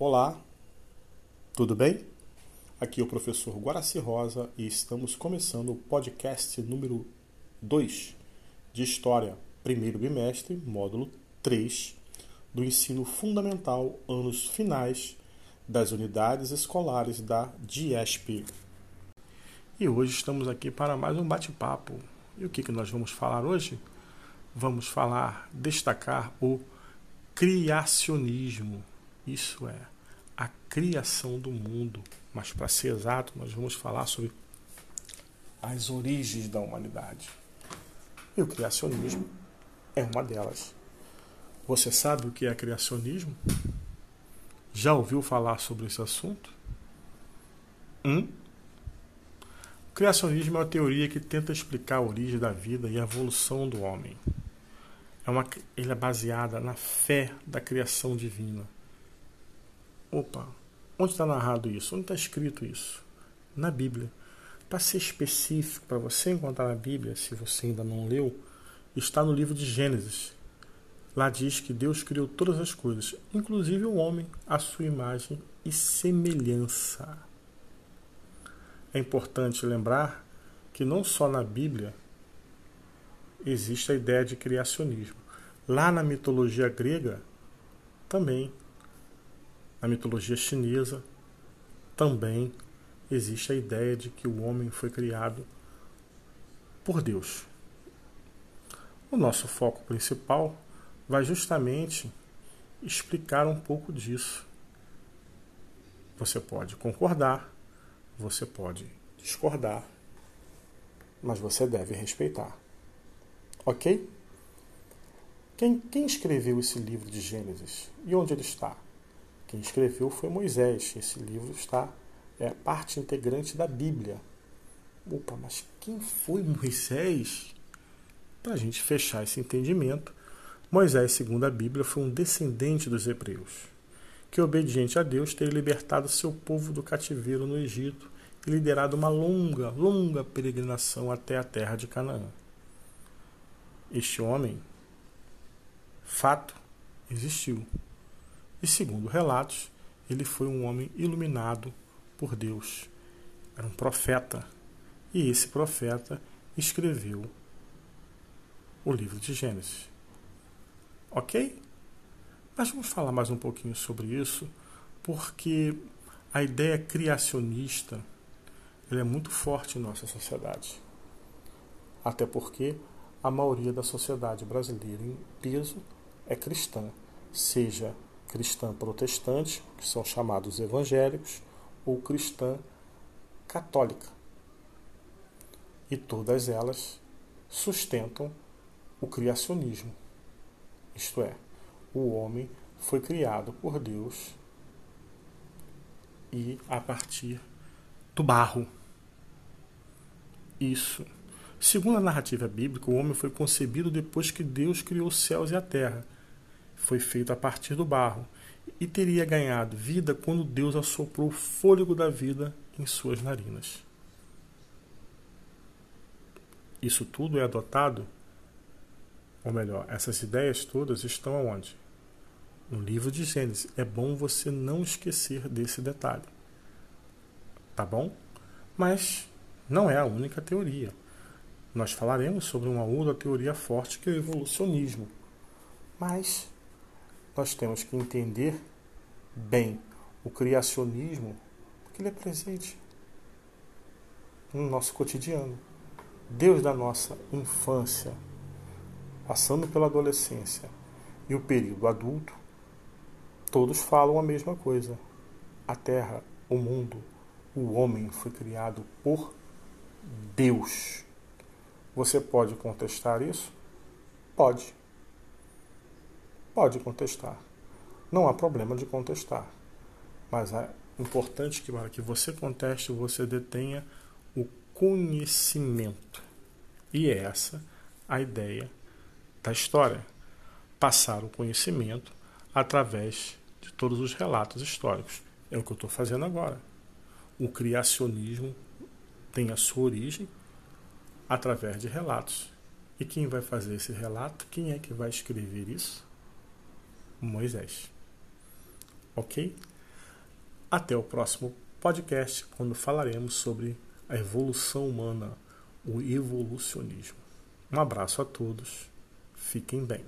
Olá, tudo bem? Aqui é o professor Guaraci Rosa e estamos começando o podcast número 2 de História, primeiro bimestre, módulo 3 do ensino fundamental, anos finais das unidades escolares da DIESP. E hoje estamos aqui para mais um bate-papo. E o que, que nós vamos falar hoje? Vamos falar, destacar o criacionismo isso é a criação do mundo. Mas para ser exato, nós vamos falar sobre as origens da humanidade. E o criacionismo é uma delas. Você sabe o que é criacionismo? Já ouviu falar sobre esse assunto? Hum? O criacionismo é uma teoria que tenta explicar a origem da vida e a evolução do homem. É uma, ele é baseada na fé da criação divina Opa, onde está narrado isso? Onde está escrito isso? Na Bíblia. Para ser específico, para você encontrar na Bíblia, se você ainda não leu, está no livro de Gênesis. Lá diz que Deus criou todas as coisas, inclusive o homem, à sua imagem e semelhança. É importante lembrar que não só na Bíblia existe a ideia de criacionismo. Lá na mitologia grega também na mitologia chinesa também existe a ideia de que o homem foi criado por Deus. O nosso foco principal vai justamente explicar um pouco disso. Você pode concordar, você pode discordar, mas você deve respeitar. Ok? Quem, quem escreveu esse livro de Gênesis e onde ele está? Quem escreveu foi Moisés. Esse livro está é parte integrante da Bíblia. Opa, mas quem foi Moisés? Para a gente fechar esse entendimento, Moisés, segundo a Bíblia, foi um descendente dos hebreus, que, obediente a Deus, teria libertado seu povo do cativeiro no Egito e liderado uma longa, longa peregrinação até a terra de Canaã. Este homem, fato, existiu. E segundo relatos, ele foi um homem iluminado por Deus. Era um profeta. E esse profeta escreveu o livro de Gênesis. Ok? Mas vamos falar mais um pouquinho sobre isso, porque a ideia criacionista é muito forte em nossa sociedade. Até porque a maioria da sociedade brasileira em peso é cristã, seja cristã protestante, que são chamados evangélicos, ou cristã católica. E todas elas sustentam o criacionismo. Isto é, o homem foi criado por Deus e a partir do barro. Isso. Segundo a narrativa bíblica, o homem foi concebido depois que Deus criou os céus e a terra foi feito a partir do barro e teria ganhado vida quando Deus assoprou o fôlego da vida em suas narinas. Isso tudo é adotado, ou melhor, essas ideias todas estão aonde? No livro de Gênesis. É bom você não esquecer desse detalhe. Tá bom? Mas não é a única teoria. Nós falaremos sobre uma outra teoria forte que é o evolucionismo. Mas nós temos que entender bem o criacionismo, porque ele é presente no nosso cotidiano. Deus da nossa infância, passando pela adolescência e o período adulto, todos falam a mesma coisa. A terra, o mundo, o homem foi criado por Deus. Você pode contestar isso? Pode. Pode contestar. Não há problema de contestar. Mas é importante que para que você conteste, você detenha o conhecimento. E é essa a ideia da história. Passar o conhecimento através de todos os relatos históricos. É o que eu estou fazendo agora. O criacionismo tem a sua origem através de relatos. E quem vai fazer esse relato? Quem é que vai escrever isso? Moisés. Ok? Até o próximo podcast, quando falaremos sobre a evolução humana, o evolucionismo. Um abraço a todos, fiquem bem.